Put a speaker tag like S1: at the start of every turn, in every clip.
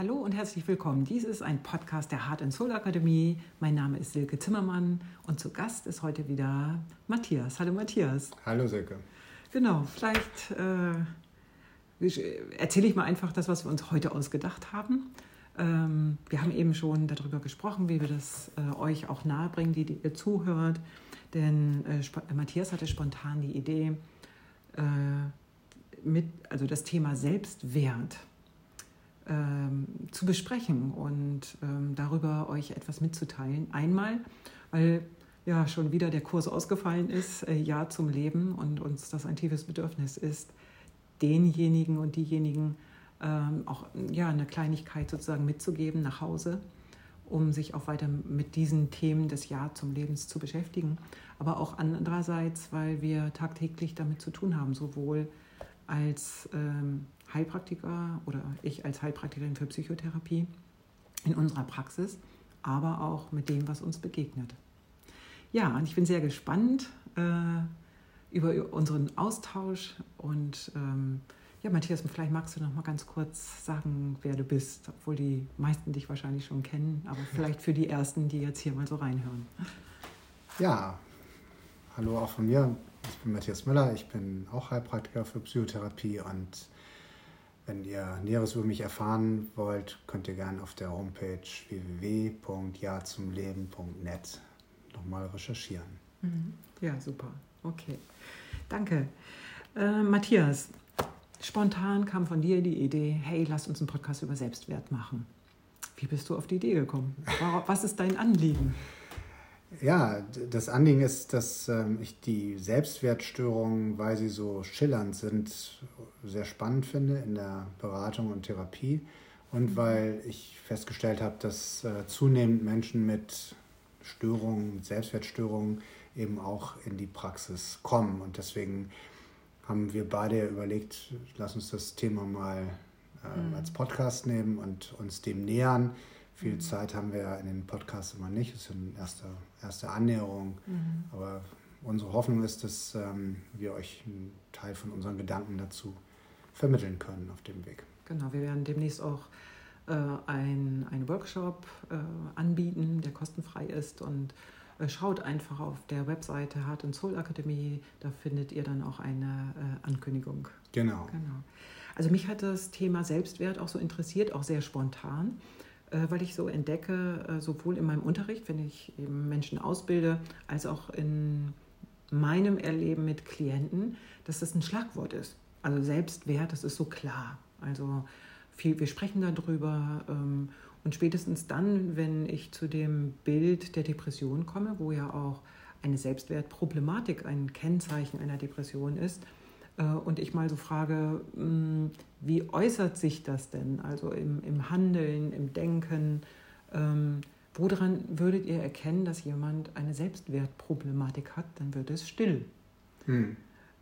S1: Hallo und herzlich willkommen. Dies ist ein Podcast der Heart and Soul Akademie. Mein Name ist Silke Zimmermann und zu Gast ist heute wieder Matthias. Hallo Matthias.
S2: Hallo Silke.
S1: Genau, vielleicht äh, erzähle ich mal einfach das, was wir uns heute ausgedacht haben. Ähm, wir haben eben schon darüber gesprochen, wie wir das äh, euch auch nahebringen, die, die ihr zuhört. Denn äh, Matthias hatte spontan die Idee, äh, mit, also das Thema Selbstwert zu besprechen und ähm, darüber euch etwas mitzuteilen. Einmal, weil ja schon wieder der Kurs ausgefallen ist, äh, Ja zum Leben und uns das ein tiefes Bedürfnis ist, denjenigen und diejenigen ähm, auch ja, eine Kleinigkeit sozusagen mitzugeben nach Hause, um sich auch weiter mit diesen Themen des Ja zum Lebens zu beschäftigen. Aber auch andererseits, weil wir tagtäglich damit zu tun haben, sowohl als ähm, Heilpraktiker oder ich als Heilpraktikerin für Psychotherapie in unserer Praxis, aber auch mit dem, was uns begegnet. Ja, und ich bin sehr gespannt äh, über unseren Austausch und ähm, ja, Matthias, vielleicht magst du noch mal ganz kurz sagen, wer du bist, obwohl die meisten dich wahrscheinlich schon kennen, aber vielleicht für die Ersten, die jetzt hier mal so reinhören.
S2: Ja, hallo auch von mir. Ich bin Matthias Müller, ich bin auch Heilpraktiker für Psychotherapie und wenn ihr Näheres über mich erfahren wollt, könnt ihr gerne auf der Homepage www.jazumleben.net nochmal recherchieren.
S1: Mhm. Ja, super. Okay. Danke. Äh, Matthias, spontan kam von dir die Idee, hey, lass uns einen Podcast über Selbstwert machen. Wie bist du auf die Idee gekommen? Was ist dein Anliegen?
S2: Ja, das Anliegen ist, dass ähm, ich die Selbstwertstörungen, weil sie so schillernd sind, sehr spannend finde in der Beratung und Therapie und mhm. weil ich festgestellt habe, dass äh, zunehmend Menschen mit Störungen, mit Selbstwertstörungen eben auch in die Praxis kommen. Und deswegen haben wir beide überlegt, lass uns das Thema mal äh, mhm. als Podcast nehmen und uns dem nähern viel mhm. Zeit haben wir ja in den Podcasts immer nicht. Es ist eine erste, erste Annäherung. Mhm. Aber unsere Hoffnung ist, dass ähm, wir euch einen Teil von unseren Gedanken dazu vermitteln können auf dem Weg.
S1: Genau, wir werden demnächst auch äh, ein, einen Workshop äh, anbieten, der kostenfrei ist und äh, schaut einfach auf der Webseite Heart and Soul Akademie, da findet ihr dann auch eine äh, Ankündigung.
S2: Genau.
S1: genau. Also mich hat das Thema Selbstwert auch so interessiert, auch sehr spontan. Äh, weil ich so entdecke, äh, sowohl in meinem Unterricht, wenn ich eben Menschen ausbilde, als auch in meinem Erleben mit Klienten, dass das ein Schlagwort ist. Also Selbstwert, das ist so klar. Also viel, wir sprechen darüber ähm, und spätestens dann, wenn ich zu dem Bild der Depression komme, wo ja auch eine Selbstwertproblematik ein Kennzeichen einer Depression ist, und ich mal so frage, hm, wie äußert sich das denn? Also im, im Handeln, im Denken. Ähm, woran würdet ihr erkennen, dass jemand eine Selbstwertproblematik hat? Dann wird es still. Hm.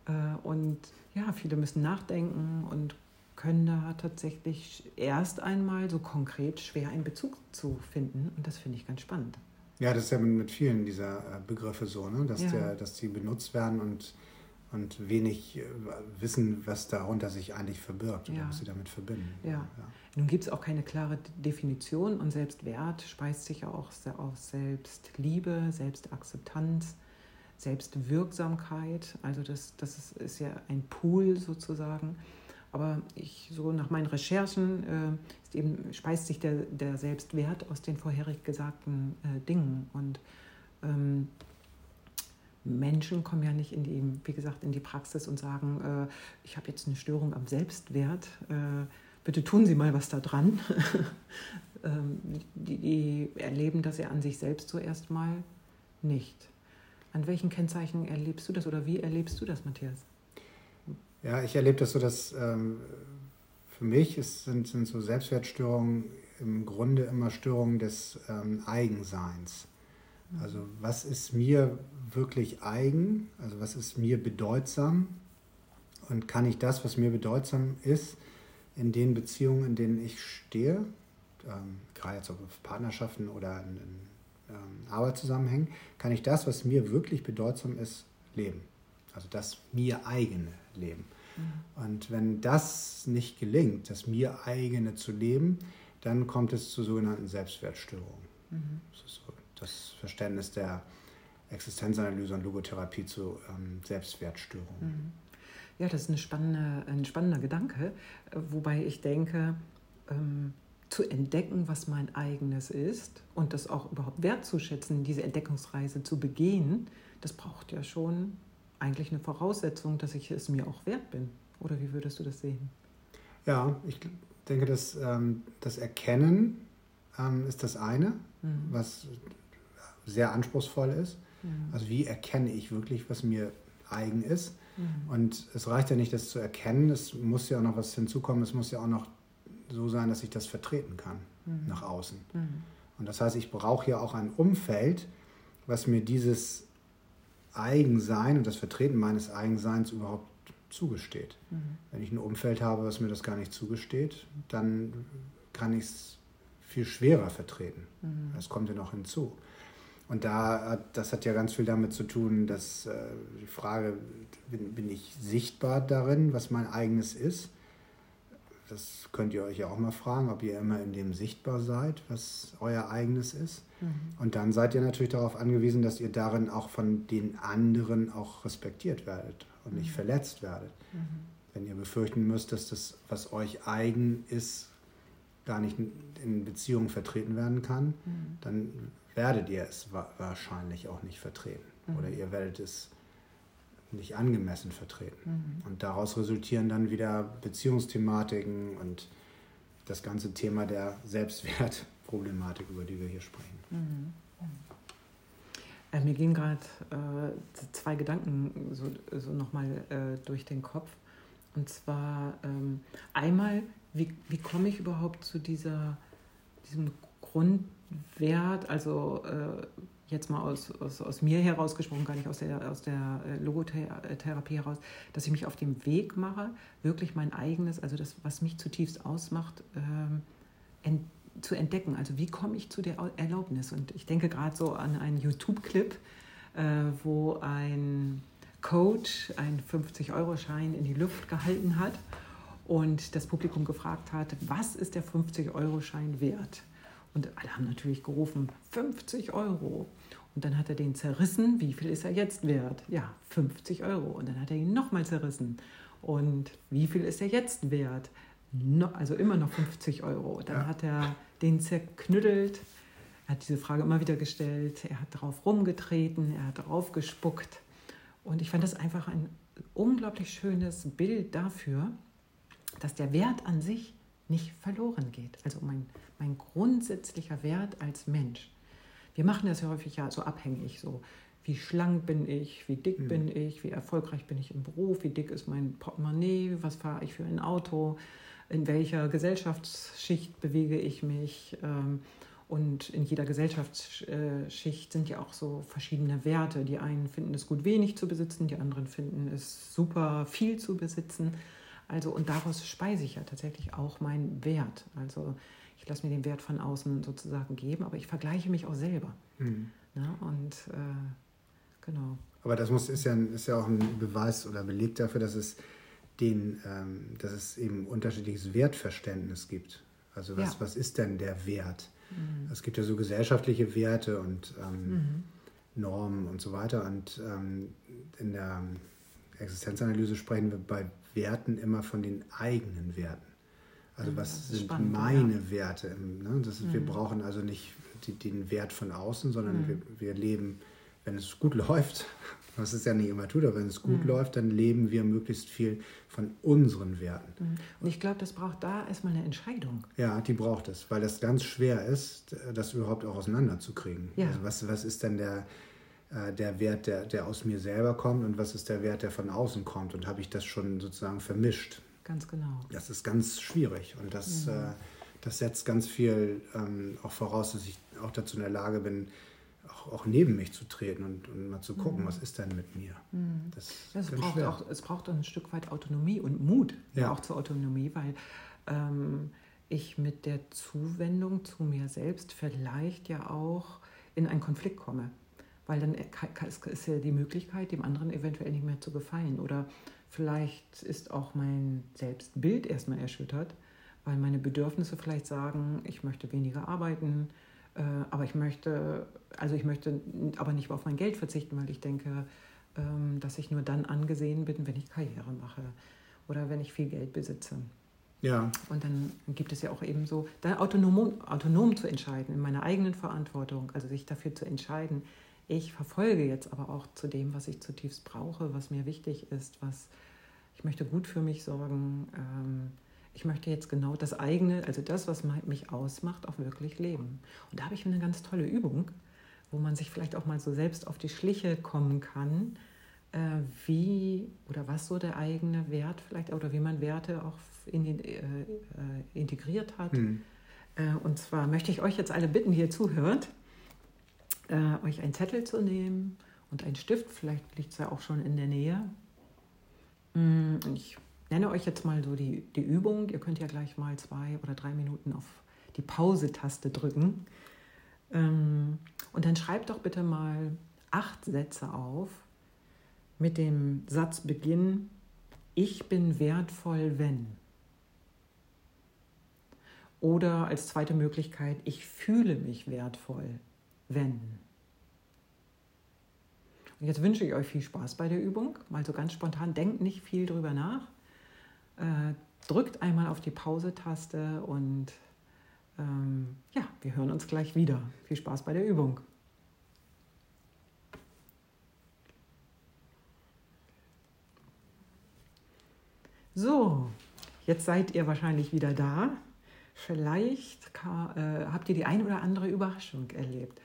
S1: Äh, und ja, viele müssen nachdenken und können da tatsächlich erst einmal so konkret schwer einen Bezug zu finden. Und das finde ich ganz spannend.
S2: Ja, das ist ja mit vielen dieser äh, Begriffe so, ne? dass, ja. der, dass die benutzt werden und und wenig äh, wissen, was darunter sich eigentlich verbirgt oder ja. was sie damit verbinden.
S1: Ja. ja. Nun gibt es auch keine klare Definition und Selbstwert speist sich ja auch aus Selbstliebe, Selbstakzeptanz, Selbstwirksamkeit. Also das, das ist, ist ja ein Pool sozusagen. Aber ich, so nach meinen Recherchen äh, eben, speist sich der, der Selbstwert aus den vorherig gesagten äh, Dingen. Menschen kommen ja nicht in die, wie gesagt, in die Praxis und sagen, äh, ich habe jetzt eine Störung am Selbstwert, äh, bitte tun Sie mal was da dran. ähm, die, die, erleben das ja an sich selbst zuerst mal nicht. An welchen Kennzeichen erlebst du das oder wie erlebst du das, Matthias?
S2: Ja, ich erlebe das so, dass ähm, für mich ist, sind, sind so Selbstwertstörungen im Grunde immer Störungen des ähm, Eigenseins. Also was ist mir wirklich eigen? Also was ist mir bedeutsam? Und kann ich das, was mir bedeutsam ist, in den Beziehungen, in denen ich stehe, ähm, gerade jetzt auf Partnerschaften oder in, in ähm, Arbeitszusammenhängen, kann ich das, was mir wirklich bedeutsam ist, leben? Also das mir eigene Leben. Mhm. Und wenn das nicht gelingt, das mir eigene zu leben, dann kommt es zu sogenannten Selbstwertstörungen. Mhm. Das ist so das Verständnis der Existenzanalyse und Logotherapie zu ähm, Selbstwertstörungen. Mhm.
S1: Ja, das ist eine spannende, ein spannender Gedanke, wobei ich denke, ähm, zu entdecken, was mein eigenes ist und das auch überhaupt wertzuschätzen, diese Entdeckungsreise zu begehen, das braucht ja schon eigentlich eine Voraussetzung, dass ich es mir auch wert bin. Oder wie würdest du das sehen?
S2: Ja, ich denke, dass ähm, das Erkennen ähm, ist das eine, mhm. was sehr anspruchsvoll ist. Mhm. Also wie erkenne ich wirklich, was mir eigen ist? Mhm. Und es reicht ja nicht, das zu erkennen, es muss ja auch noch was hinzukommen, es muss ja auch noch so sein, dass ich das vertreten kann mhm. nach außen. Mhm. Und das heißt, ich brauche ja auch ein Umfeld, was mir dieses Eigensein und das Vertreten meines Eigenseins überhaupt zugesteht. Mhm. Wenn ich ein Umfeld habe, was mir das gar nicht zugesteht, dann kann ich es viel schwerer vertreten. Mhm. Das kommt ja noch hinzu. Und da, das hat ja ganz viel damit zu tun, dass äh, die Frage, bin, bin ich sichtbar darin, was mein eigenes ist? Das könnt ihr euch ja auch mal fragen, ob ihr immer in dem sichtbar seid, was euer eigenes ist. Mhm. Und dann seid ihr natürlich darauf angewiesen, dass ihr darin auch von den anderen auch respektiert werdet und nicht mhm. verletzt werdet. Mhm. Wenn ihr befürchten müsst, dass das, was euch eigen ist, gar nicht in Beziehungen vertreten werden kann, mhm. dann werdet ihr es wahrscheinlich auch nicht vertreten. Mhm. Oder ihr werdet es nicht angemessen vertreten. Mhm. Und daraus resultieren dann wieder Beziehungsthematiken und das ganze Thema der Selbstwertproblematik, über die wir hier sprechen. Mhm.
S1: Äh, mir gehen gerade äh, zwei Gedanken so, so nochmal äh, durch den Kopf. Und zwar ähm, einmal, wie, wie komme ich überhaupt zu dieser, diesem Grundwert, also äh, jetzt mal aus, aus, aus mir herausgesprochen, gar nicht aus der, aus der äh, Logotherapie heraus, dass ich mich auf dem Weg mache, wirklich mein eigenes, also das, was mich zutiefst ausmacht, ähm, ent, zu entdecken. Also wie komme ich zu der Erlaubnis? Und ich denke gerade so an einen YouTube-Clip, äh, wo ein Coach einen 50-Euro-Schein in die Luft gehalten hat und das Publikum gefragt hat, was ist der 50-Euro-Schein wert? Und alle haben natürlich gerufen, 50 Euro. Und dann hat er den zerrissen. Wie viel ist er jetzt wert? Ja, 50 Euro. Und dann hat er ihn nochmal zerrissen. Und wie viel ist er jetzt wert? No, also immer noch 50 Euro. Dann ja. hat er den zerknüttelt. Er hat diese Frage immer wieder gestellt. Er hat drauf rumgetreten. Er hat drauf gespuckt. Und ich fand das einfach ein unglaublich schönes Bild dafür, dass der Wert an sich nicht verloren geht. Also mein, mein grundsätzlicher Wert als Mensch. Wir machen das ja häufig ja so abhängig, so wie schlank bin ich, wie dick mhm. bin ich, wie erfolgreich bin ich im Beruf, wie dick ist mein Portemonnaie, was fahre ich für ein Auto, in welcher Gesellschaftsschicht bewege ich mich. Ähm, und in jeder Gesellschaftsschicht sind ja auch so verschiedene Werte. Die einen finden es gut, wenig zu besitzen, die anderen finden es super, viel zu besitzen. Also, und daraus speise ich ja tatsächlich auch meinen Wert. Also, ich lasse mir den Wert von außen sozusagen geben, aber ich vergleiche mich auch selber. Mhm. Ja, und äh, genau.
S2: Aber das muss, ist, ja, ist ja auch ein Beweis oder Beleg dafür, dass es, den, ähm, dass es eben unterschiedliches Wertverständnis gibt. Also was, ja. was ist denn der Wert? Mhm. Es gibt ja so gesellschaftliche Werte und ähm, mhm. Normen und so weiter. Und ähm, in der Existenzanalyse sprechen wir bei Werten immer von den eigenen Werten. Also was sind spannend, meine ja. Werte? Ne? Das ist, mhm. Wir brauchen also nicht die, den Wert von außen, sondern mhm. wir, wir leben, wenn es gut läuft, was es ja nicht immer tut, aber wenn es gut mhm. läuft, dann leben wir möglichst viel von unseren Werten.
S1: Mhm. Und ich glaube, das braucht da erstmal eine Entscheidung.
S2: Ja, die braucht es, weil das ganz schwer ist, das überhaupt auch auseinanderzukriegen. Ja. Also was, was ist denn der, der Wert, der, der aus mir selber kommt und was ist der Wert, der von außen kommt? Und habe ich das schon sozusagen vermischt?
S1: Ganz genau.
S2: Das ist ganz schwierig und das, mhm. äh, das setzt ganz viel ähm, auch voraus, dass ich auch dazu in der Lage bin, auch, auch neben mich zu treten und, und mal zu gucken, mhm. was ist denn mit mir.
S1: Mhm. Das es, braucht auch, es braucht auch ein Stück weit Autonomie und Mut ja. auch zur Autonomie, weil ähm, ich mit der Zuwendung zu mir selbst vielleicht ja auch in einen Konflikt komme. Weil dann ist ja die Möglichkeit, dem anderen eventuell nicht mehr zu gefallen oder Vielleicht ist auch mein Selbstbild erstmal erschüttert, weil meine Bedürfnisse vielleicht sagen, ich möchte weniger arbeiten, äh, aber ich möchte, also ich möchte aber nicht auf mein Geld verzichten, weil ich denke, ähm, dass ich nur dann angesehen bin, wenn ich Karriere mache oder wenn ich viel Geld besitze.
S2: Ja.
S1: Und dann gibt es ja auch eben so, dann autonom, autonom zu entscheiden, in meiner eigenen Verantwortung, also sich dafür zu entscheiden, ich verfolge jetzt aber auch zu dem, was ich zutiefst brauche, was mir wichtig ist, was ich möchte gut für mich sorgen. Ähm, ich möchte jetzt genau das eigene, also das, was mich ausmacht, auch wirklich leben. Und da habe ich eine ganz tolle Übung, wo man sich vielleicht auch mal so selbst auf die Schliche kommen kann, äh, wie oder was so der eigene Wert vielleicht oder wie man Werte auch in, äh, äh, integriert hat. Mhm. Äh, und zwar möchte ich euch jetzt alle bitten, die ihr zuhört, äh, euch einen Zettel zu nehmen und einen Stift, vielleicht liegt es ja auch schon in der Nähe. Mm, ich nenne euch jetzt mal so die, die Übung. Ihr könnt ja gleich mal zwei oder drei Minuten auf die Pause-Taste drücken. Ähm, und dann schreibt doch bitte mal acht Sätze auf mit dem Satzbeginn, ich bin wertvoll, wenn. Oder als zweite Möglichkeit, ich fühle mich wertvoll, wenn. Und jetzt wünsche ich euch viel Spaß bei der Übung. Mal so ganz spontan, denkt nicht viel drüber nach. Äh, drückt einmal auf die Pause-Taste und ähm, ja, wir hören uns gleich wieder. Viel Spaß bei der Übung. So, jetzt seid ihr wahrscheinlich wieder da. Vielleicht äh, habt ihr die ein oder andere Überraschung erlebt.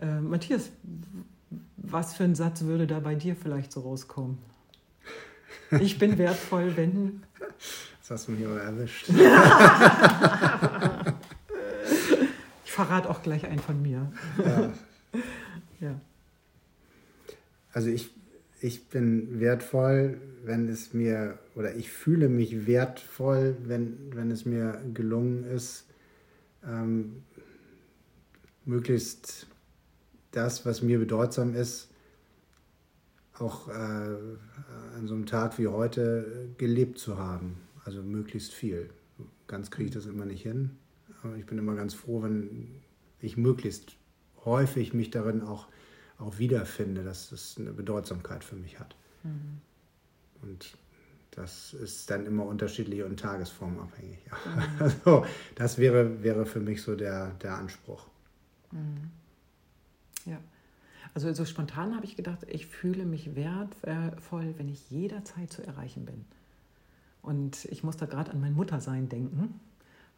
S1: Äh, Matthias, was für ein Satz würde da bei dir vielleicht so rauskommen? Ich bin wertvoll, wenn.
S2: Das hast du mich aber erwischt.
S1: ich verrate auch gleich einen von mir. Ja. ja.
S2: Also ich, ich bin wertvoll, wenn es mir, oder ich fühle mich wertvoll, wenn, wenn es mir gelungen ist, ähm, möglichst das, was mir bedeutsam ist, auch äh, an so einem Tag wie heute gelebt zu haben. Also möglichst viel. Ganz kriege ich das immer nicht hin. Aber ich bin immer ganz froh, wenn ich möglichst häufig mich darin auch, auch wiederfinde, dass es eine Bedeutsamkeit für mich hat. Mhm. Und das ist dann immer unterschiedlich und tagesformabhängig. Mhm. Also das wäre, wäre für mich so der, der Anspruch.
S1: Mhm. Ja. Also so spontan habe ich gedacht, ich fühle mich wertvoll, wenn ich jederzeit zu erreichen bin. Und ich muss da gerade an mein Muttersein denken,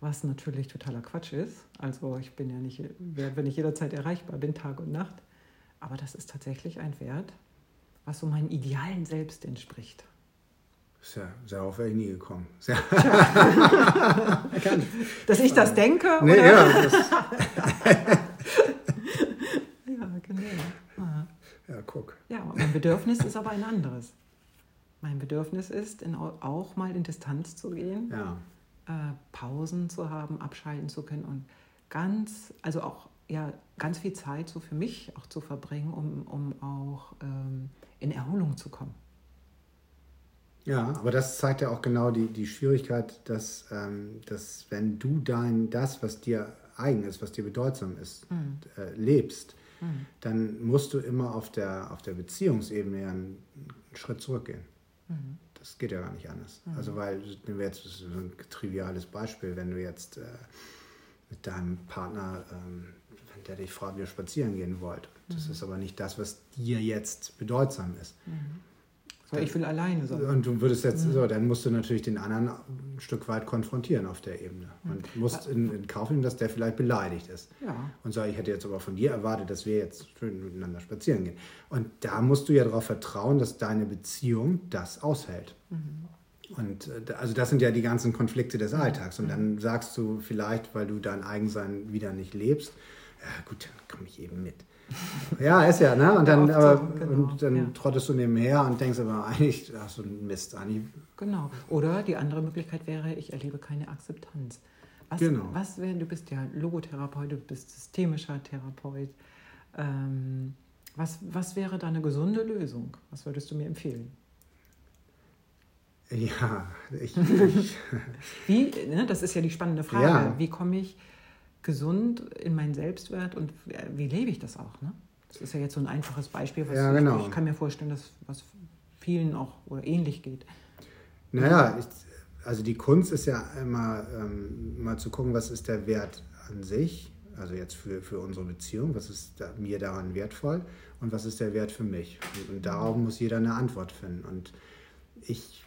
S1: was natürlich totaler Quatsch ist. Also ich bin ja nicht wert, wenn ich jederzeit erreichbar bin, Tag und Nacht. Aber das ist tatsächlich ein Wert, was so meinem idealen Selbst entspricht.
S2: Ja, darauf wäre ich nie gekommen. Ja.
S1: Dass ich das denke? Nee, oder? Ja, das
S2: Ja, guck.
S1: Ja, mein Bedürfnis ist aber ein anderes. Mein Bedürfnis ist, in, auch mal in Distanz zu gehen,
S2: ja.
S1: äh, Pausen zu haben, abschalten zu können und ganz, also auch ja, ganz viel Zeit so für mich auch zu verbringen, um, um auch ähm, in Erholung zu kommen.
S2: Ja, aber das zeigt ja auch genau die, die Schwierigkeit, dass, ähm, dass wenn du dein, das, was dir eigen ist, was dir bedeutsam ist, mhm. äh, lebst, mhm. dann musst du immer auf der, auf der Beziehungsebene einen Schritt zurückgehen. Mhm. Das geht ja gar nicht anders. Mhm. Also, weil, nehmen wir jetzt so ein triviales Beispiel, wenn du jetzt äh, mit deinem Partner, ähm, der dich fragt, wie ihr spazieren gehen wollt, das mhm. ist aber nicht das, was dir jetzt bedeutsam ist
S1: mhm. Weil ich will alleine sein.
S2: Und du würdest jetzt, mhm. so, dann musst du natürlich den anderen Stück weit konfrontieren auf der Ebene. Und musst in, in Kauf nehmen, dass der vielleicht beleidigt ist.
S1: Ja.
S2: Und so, ich hätte jetzt aber von dir erwartet, dass wir jetzt schön miteinander spazieren gehen. Und da musst du ja darauf vertrauen, dass deine Beziehung das aushält. Mhm. Und äh, also das sind ja die ganzen Konflikte des Alltags. Und dann sagst du vielleicht, weil du dein Eigensein wieder nicht lebst, ja gut, dann komme ich eben mit. Ja, ist ja, ne? Und dann, aber, genau. und dann ja. trottest du nebenher und denkst aber eigentlich, ach so ein Mist, eigentlich.
S1: Genau. Oder die andere Möglichkeit wäre, ich erlebe keine Akzeptanz. Was, genau. was wäre, du bist ja Logotherapeut, du bist systemischer Therapeut. Ähm, was, was wäre da eine gesunde Lösung? Was würdest du mir empfehlen?
S2: Ja, ich. ich
S1: wie, ne, das ist ja die spannende Frage. Ja. Wie komme ich gesund in meinen Selbstwert und wie lebe ich das auch? Ne? Das ist ja jetzt so ein einfaches Beispiel, was
S2: ja, genau.
S1: ich, kann mir vorstellen, dass was vielen auch oder ähnlich geht.
S2: Naja, ich, also die Kunst ist ja immer ähm, mal zu gucken, was ist der Wert an sich, also jetzt für, für unsere Beziehung, was ist da, mir daran wertvoll und was ist der Wert für mich. Und, und darauf muss jeder eine Antwort finden. Und ich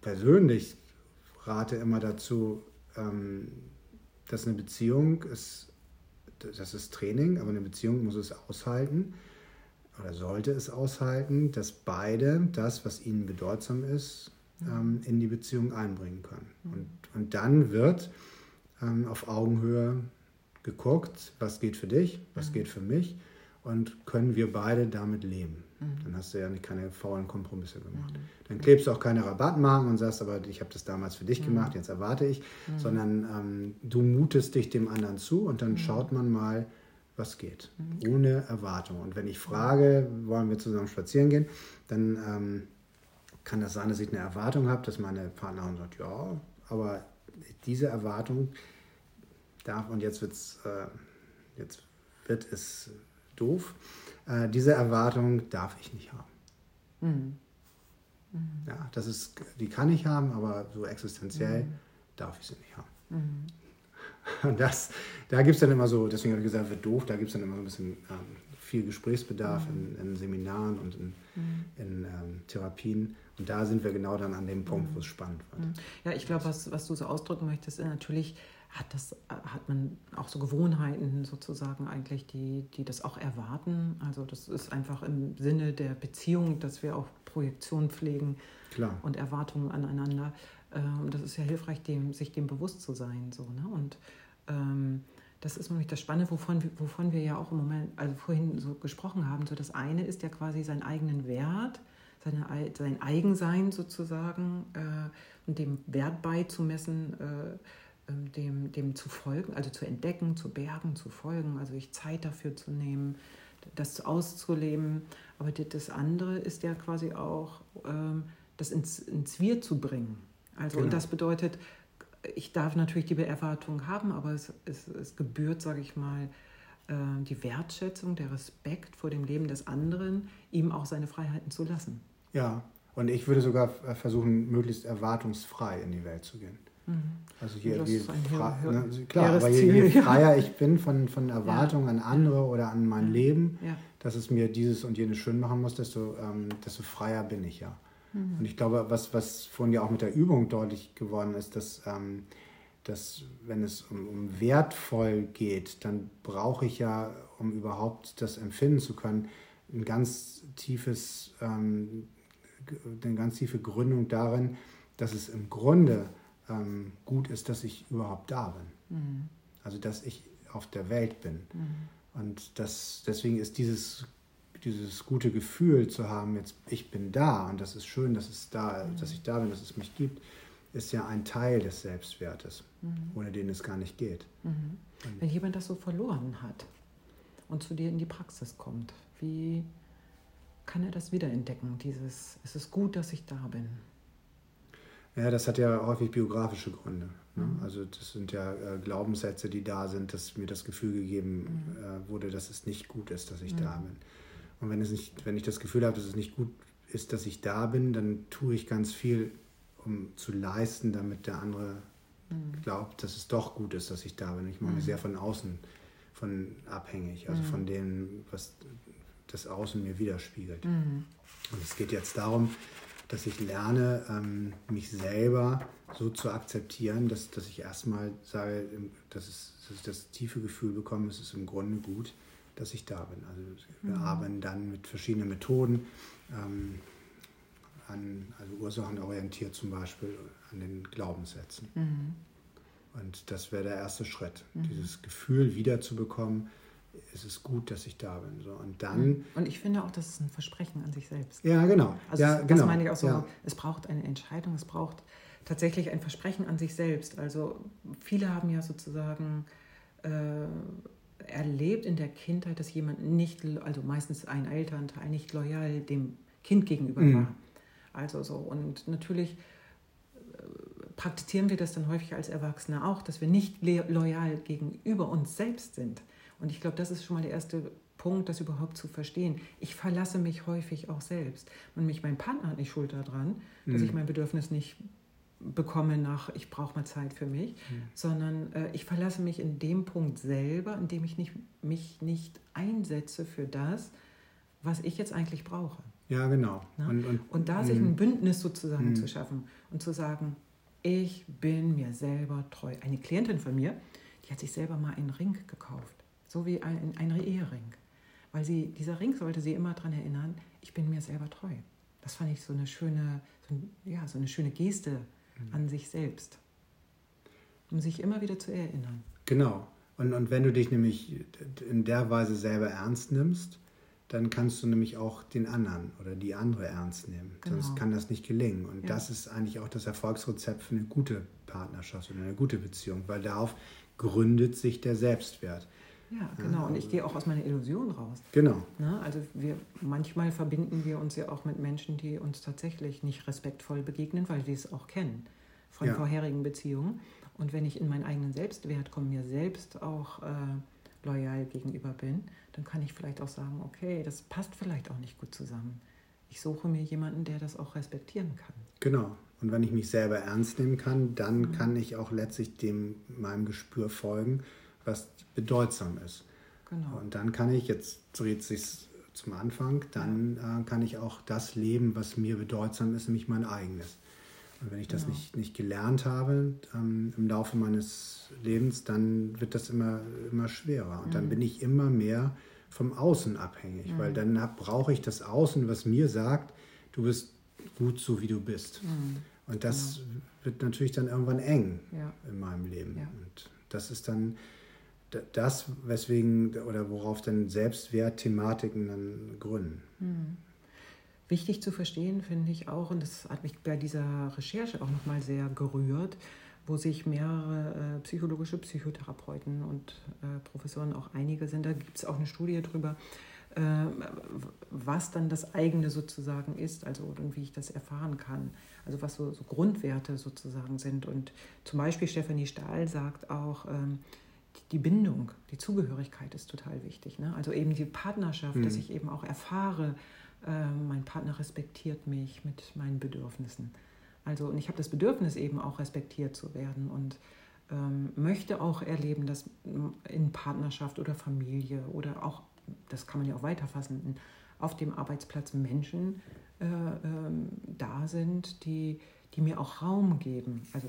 S2: persönlich rate immer dazu, ähm, dass eine Beziehung ist, das ist Training, aber eine Beziehung muss es aushalten oder sollte es aushalten, dass beide das, was ihnen bedeutsam ist, ähm, in die Beziehung einbringen können. Und, und dann wird ähm, auf Augenhöhe geguckt, was geht für dich, was geht für mich und können wir beide damit leben. Mhm. Dann hast du ja nicht keine faulen Kompromisse gemacht. Mhm. Dann klebst du auch keine Rabattmarken und sagst, aber ich habe das damals für dich mhm. gemacht, jetzt erwarte ich, mhm. sondern ähm, du mutest dich dem anderen zu und dann schaut man mal, was geht, ohne Erwartung. Und wenn ich frage, wollen wir zusammen spazieren gehen, dann ähm, kann das sein, dass ich eine Erwartung habe, dass meine Partnerin sagt, ja, aber diese Erwartung darf, und jetzt, wird's, äh, jetzt wird es doof, äh, diese Erwartung darf ich nicht haben. Mhm. Mhm. Ja, das ist, die kann ich haben, aber so existenziell mhm. darf ich sie nicht haben. Mhm. Und das, da gibt es dann immer so, deswegen habe ich gesagt, wird doof, da gibt es dann immer so ein bisschen ähm, viel Gesprächsbedarf in, in, Seminaren und in, in ähm, Therapien. Und da sind wir genau dann an dem Punkt, wo es spannend wird.
S1: Ja, ich glaube, was, was du so ausdrücken möchtest, ist natürlich, hat, das, hat man auch so Gewohnheiten sozusagen eigentlich, die, die das auch erwarten. Also das ist einfach im Sinne der Beziehung, dass wir auch Projektion pflegen
S2: Klar.
S1: und Erwartungen aneinander. Ähm, das ist ja hilfreich, dem, sich dem bewusst zu sein. So, ne? Und ähm, das ist nämlich das Spannende, wovon, wovon wir ja auch im Moment, also vorhin so gesprochen haben. So das eine ist ja quasi seinen eigenen Wert, seine, sein Eigensein sozusagen äh, und dem Wert beizumessen. Äh, dem, dem zu folgen, also zu entdecken, zu bergen, zu folgen, also sich Zeit dafür zu nehmen, das auszuleben. Aber das andere ist ja quasi auch, ähm, das ins, ins Wir zu bringen. Also genau. und das bedeutet, ich darf natürlich die Erwartung haben, aber es, es, es gebührt, sage ich mal, äh, die Wertschätzung, der Respekt vor dem Leben des anderen, ihm auch seine Freiheiten zu lassen.
S2: Ja, und ich würde sogar versuchen, möglichst erwartungsfrei in die Welt zu gehen. Mhm. Also je, je, fra ne, klar, aber je, je freier ich bin von, von Erwartungen an andere oder an mein. Leben, dass es mir dieses und jenes schön machen muss, desto, ähm, desto freier bin ich ja. Mhm. Und ich glaube, was, was vorhin ja auch mit der Übung deutlich geworden ist, dass, ähm, dass wenn es um, um wertvoll geht, dann brauche ich ja, um überhaupt das empfinden zu können, ein ganz tiefes, ähm, eine ganz tiefe Gründung darin, dass es im Grunde ähm, gut ist, dass ich überhaupt da bin. Mhm. Also dass ich auf der Welt bin. Mhm. Und das, deswegen ist dieses, dieses gute Gefühl zu haben, jetzt ich bin da und das ist schön, dass, es da, mhm. dass ich da bin, dass es mich gibt, ist ja ein Teil des Selbstwertes, mhm. ohne den es gar nicht geht.
S1: Mhm. Wenn jemand das so verloren hat und zu dir in die Praxis kommt, wie kann er das wiederentdecken? Dieses, es ist gut, dass ich da bin.
S2: Ja, das hat ja häufig biografische Gründe. Ne? Mhm. Also das sind ja äh, Glaubenssätze, die da sind, dass mir das Gefühl gegeben mhm. äh, wurde, dass es nicht gut ist, dass ich mhm. da bin. Und wenn, es nicht, wenn ich das Gefühl habe, dass es nicht gut ist, dass ich da bin, dann tue ich ganz viel, um zu leisten, damit der andere mhm. glaubt, dass es doch gut ist, dass ich da bin. Ich mache mich mhm. sehr von außen von abhängig, also von dem, was das Außen mir widerspiegelt. Und es geht jetzt darum, dass ich lerne, ähm, mich selber so zu akzeptieren, dass, dass ich erstmal sage, dass, es, dass ich das tiefe Gefühl bekomme, es ist im Grunde gut, dass ich da bin. Also wir mhm. arbeiten dann mit verschiedenen Methoden, ähm, an, also ursachenorientiert zum Beispiel an den Glaubenssätzen. Mhm. Und das wäre der erste Schritt, mhm. dieses Gefühl wiederzubekommen, es ist gut, dass ich da bin. So. Und dann.
S1: Und ich finde auch, das ist ein Versprechen an sich selbst.
S2: Ja, genau.
S1: Also
S2: ja,
S1: das
S2: genau.
S1: meine ich auch so. Ja. Es braucht eine Entscheidung, es braucht tatsächlich ein Versprechen an sich selbst. Also viele haben ja sozusagen äh, erlebt in der Kindheit, dass jemand nicht, also meistens ein Elternteil nicht loyal dem Kind gegenüber mhm. war. Also so. Und natürlich praktizieren wir das dann häufig als Erwachsene auch, dass wir nicht loyal gegenüber uns selbst sind. Und ich glaube, das ist schon mal der erste Punkt, das überhaupt zu verstehen. Ich verlasse mich häufig auch selbst. Und mich mein Partner hat nicht schuld daran, dass mhm. ich mein Bedürfnis nicht bekomme nach, ich brauche mal Zeit für mich, mhm. sondern äh, ich verlasse mich in dem Punkt selber, in dem ich nicht, mich nicht einsetze für das, was ich jetzt eigentlich brauche.
S2: Ja, genau.
S1: Ne? Und, und, und, da sich ein Bündnis sozusagen mh. zu schaffen und zu sagen, ich bin mir selber treu. Eine Klientin von mir, die hat sich selber mal einen Ring gekauft, so wie ein, ein Ehering. Weil sie, dieser Ring sollte sie immer daran erinnern, ich bin mir selber treu. Das fand ich so eine schöne, so, ja, so eine schöne Geste mhm. an sich selbst. Um sich immer wieder zu erinnern.
S2: Genau. Und, und wenn du dich nämlich in der Weise selber ernst nimmst, dann kannst du nämlich auch den anderen oder die andere ernst nehmen. Genau. Sonst kann das nicht gelingen. Und ja. das ist eigentlich auch das Erfolgsrezept für eine gute Partnerschaft oder eine gute Beziehung, weil darauf gründet sich der Selbstwert.
S1: Ja, genau. Und ich gehe auch aus meiner Illusion raus.
S2: Genau.
S1: Ne? Also wir, manchmal verbinden wir uns ja auch mit Menschen, die uns tatsächlich nicht respektvoll begegnen, weil wir es auch kennen von ja. vorherigen Beziehungen. Und wenn ich in meinen eigenen Selbstwert komme, mir selbst auch äh, loyal gegenüber bin, dann kann ich vielleicht auch sagen, okay, das passt vielleicht auch nicht gut zusammen. Ich suche mir jemanden, der das auch respektieren kann.
S2: Genau. Und wenn ich mich selber ernst nehmen kann, dann mhm. kann ich auch letztlich dem meinem Gespür folgen, was bedeutsam ist. Genau. Und dann kann ich, jetzt dreht sich zum Anfang, dann ja. äh, kann ich auch das leben, was mir bedeutsam ist, nämlich mein eigenes. Und wenn ich das genau. nicht, nicht gelernt habe ähm, im Laufe meines Lebens, dann wird das immer, immer schwerer. Und mhm. dann bin ich immer mehr vom Außen abhängig, mhm. weil dann brauche ich das Außen, was mir sagt, du bist gut so, wie du bist. Mhm. Und das genau. wird natürlich dann irgendwann eng ja. in meinem Leben. Ja. Und das ist dann das, weswegen oder worauf dann Selbstwertthematiken dann gründen.
S1: Mhm wichtig zu verstehen, finde ich auch, und das hat mich bei dieser Recherche auch nochmal sehr gerührt, wo sich mehrere äh, psychologische Psychotherapeuten und äh, Professoren, auch einige sind, da gibt es auch eine Studie drüber, äh, was dann das eigene sozusagen ist, also und wie ich das erfahren kann, also was so, so Grundwerte sozusagen sind. Und zum Beispiel Stefanie Stahl sagt auch, ähm, die Bindung, die Zugehörigkeit ist total wichtig. Ne? Also eben die Partnerschaft, mhm. dass ich eben auch erfahre, ähm, mein Partner respektiert mich mit meinen Bedürfnissen. Also, und ich habe das Bedürfnis eben auch respektiert zu werden und ähm, möchte auch erleben, dass in Partnerschaft oder Familie oder auch, das kann man ja auch weiterfassen, auf dem Arbeitsplatz Menschen äh, ähm, da sind, die, die mir auch Raum geben. Also,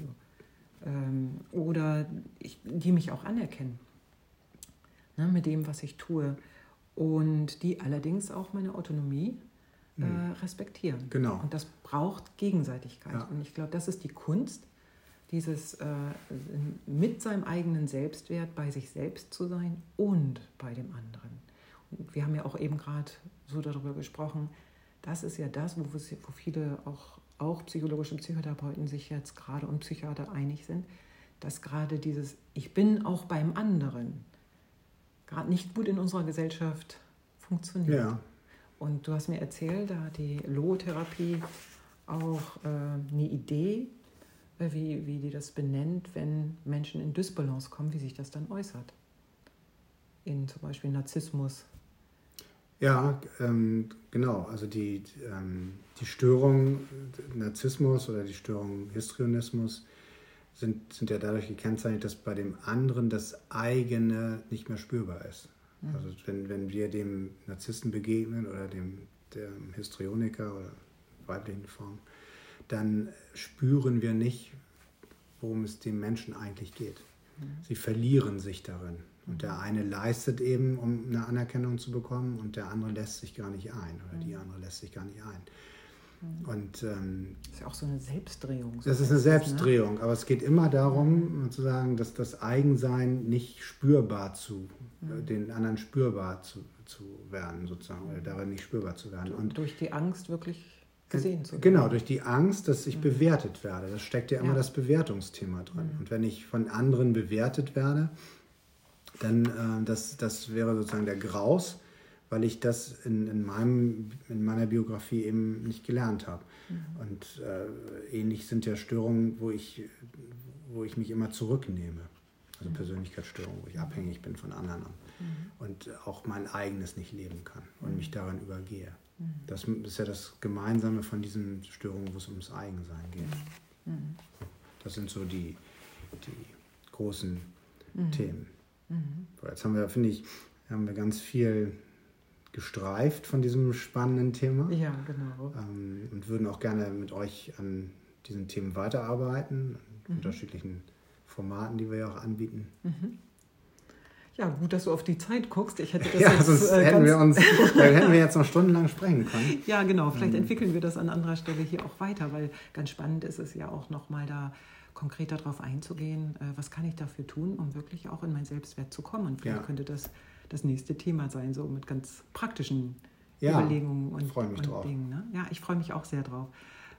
S1: ähm, oder ich, die mich auch anerkennen ne, mit dem, was ich tue und die allerdings auch meine Autonomie äh, hm. respektieren.
S2: Genau.
S1: Und das braucht Gegenseitigkeit. Ja. Und ich glaube, das ist die Kunst, dieses äh, mit seinem eigenen Selbstwert bei sich selbst zu sein und bei dem anderen. Und wir haben ja auch eben gerade so darüber gesprochen, das ist ja das, wo, wo viele auch, auch psychologische Psychotherapeuten sich jetzt gerade und Psychiater einig sind, dass gerade dieses Ich bin auch beim anderen gerade nicht gut in unserer Gesellschaft funktioniert. Ja. Und du hast mir erzählt, da hat die Logotherapie auch äh, eine Idee, äh, wie, wie die das benennt, wenn Menschen in Dysbalance kommen, wie sich das dann äußert. In zum Beispiel Narzissmus.
S2: Ja, ähm, genau. Also die, ähm, die Störung Narzissmus oder die Störung Histrionismus sind, sind ja dadurch gekennzeichnet, dass bei dem anderen das eigene nicht mehr spürbar ist. Mhm. Also wenn, wenn wir dem Narzissten begegnen oder dem, dem Histrioniker oder weiblichen Form, dann spüren wir nicht, worum es dem Menschen eigentlich geht. Mhm. Sie verlieren sich darin. Und der eine leistet eben, um eine Anerkennung zu bekommen, und der andere lässt sich gar nicht ein oder die mhm. andere lässt sich gar nicht ein.
S1: Mhm. Und, ähm, das ist ja auch so eine Selbstdrehung.
S2: So das ist eine ne? Selbstdrehung, ne? aber es geht immer darum, zu sagen, dass das Eigensein nicht spürbar zu, mhm. den anderen spürbar zu, zu werden, sozusagen, oder darin nicht spürbar zu werden.
S1: Und durch die Angst wirklich gesehen zu werden.
S2: Genau, durch die Angst, dass ich mhm. bewertet werde. Das steckt ja immer ja. das Bewertungsthema drin. Mhm. Und wenn ich von anderen bewertet werde, dann äh, das, das wäre sozusagen der Graus, weil ich das in, in, meinem, in meiner Biografie eben nicht gelernt habe. Mhm. Und äh, ähnlich sind ja Störungen, wo ich, wo ich mich immer zurücknehme. Also mhm. Persönlichkeitsstörungen, wo ich abhängig bin von anderen mhm. und auch mein eigenes nicht leben kann und mhm. mich daran übergehe. Mhm. Das ist ja das Gemeinsame von diesen Störungen, wo es ums Eigensein geht. Mhm. Das sind so die, die großen Themen. Jetzt haben wir, finde ich, haben wir ganz viel gestreift von diesem spannenden Thema.
S1: Ja, genau.
S2: Ähm, und würden auch gerne mit euch an diesen Themen weiterarbeiten, mhm. unterschiedlichen Formaten, die wir ja auch anbieten. Mhm.
S1: Ja, gut, dass du auf die Zeit guckst. Ich hätte
S2: das ja, jetzt, sonst äh, hätten, wir uns, hätten wir jetzt noch stundenlang sprechen können.
S1: Ja, genau. Vielleicht ähm. entwickeln wir das an anderer Stelle hier auch weiter, weil ganz spannend ist es ja auch nochmal da konkreter darauf einzugehen, äh, was kann ich dafür tun, um wirklich auch in mein Selbstwert zu kommen. Und vielleicht ja. könnte das das nächste Thema sein, so mit ganz praktischen ja, Überlegungen und, und drauf. Dingen. Ne? Ja, ich freue mich auch sehr drauf.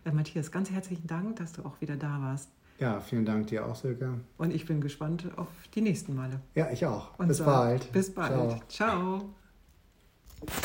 S1: Äh, Matthias, ganz herzlichen Dank, dass du auch wieder da warst.
S2: Ja, vielen Dank dir auch, Silke.
S1: Und ich bin gespannt auf die nächsten Male.
S2: Ja, ich auch. Und bis so, bald.
S1: Bis bald. Ciao. Ciao.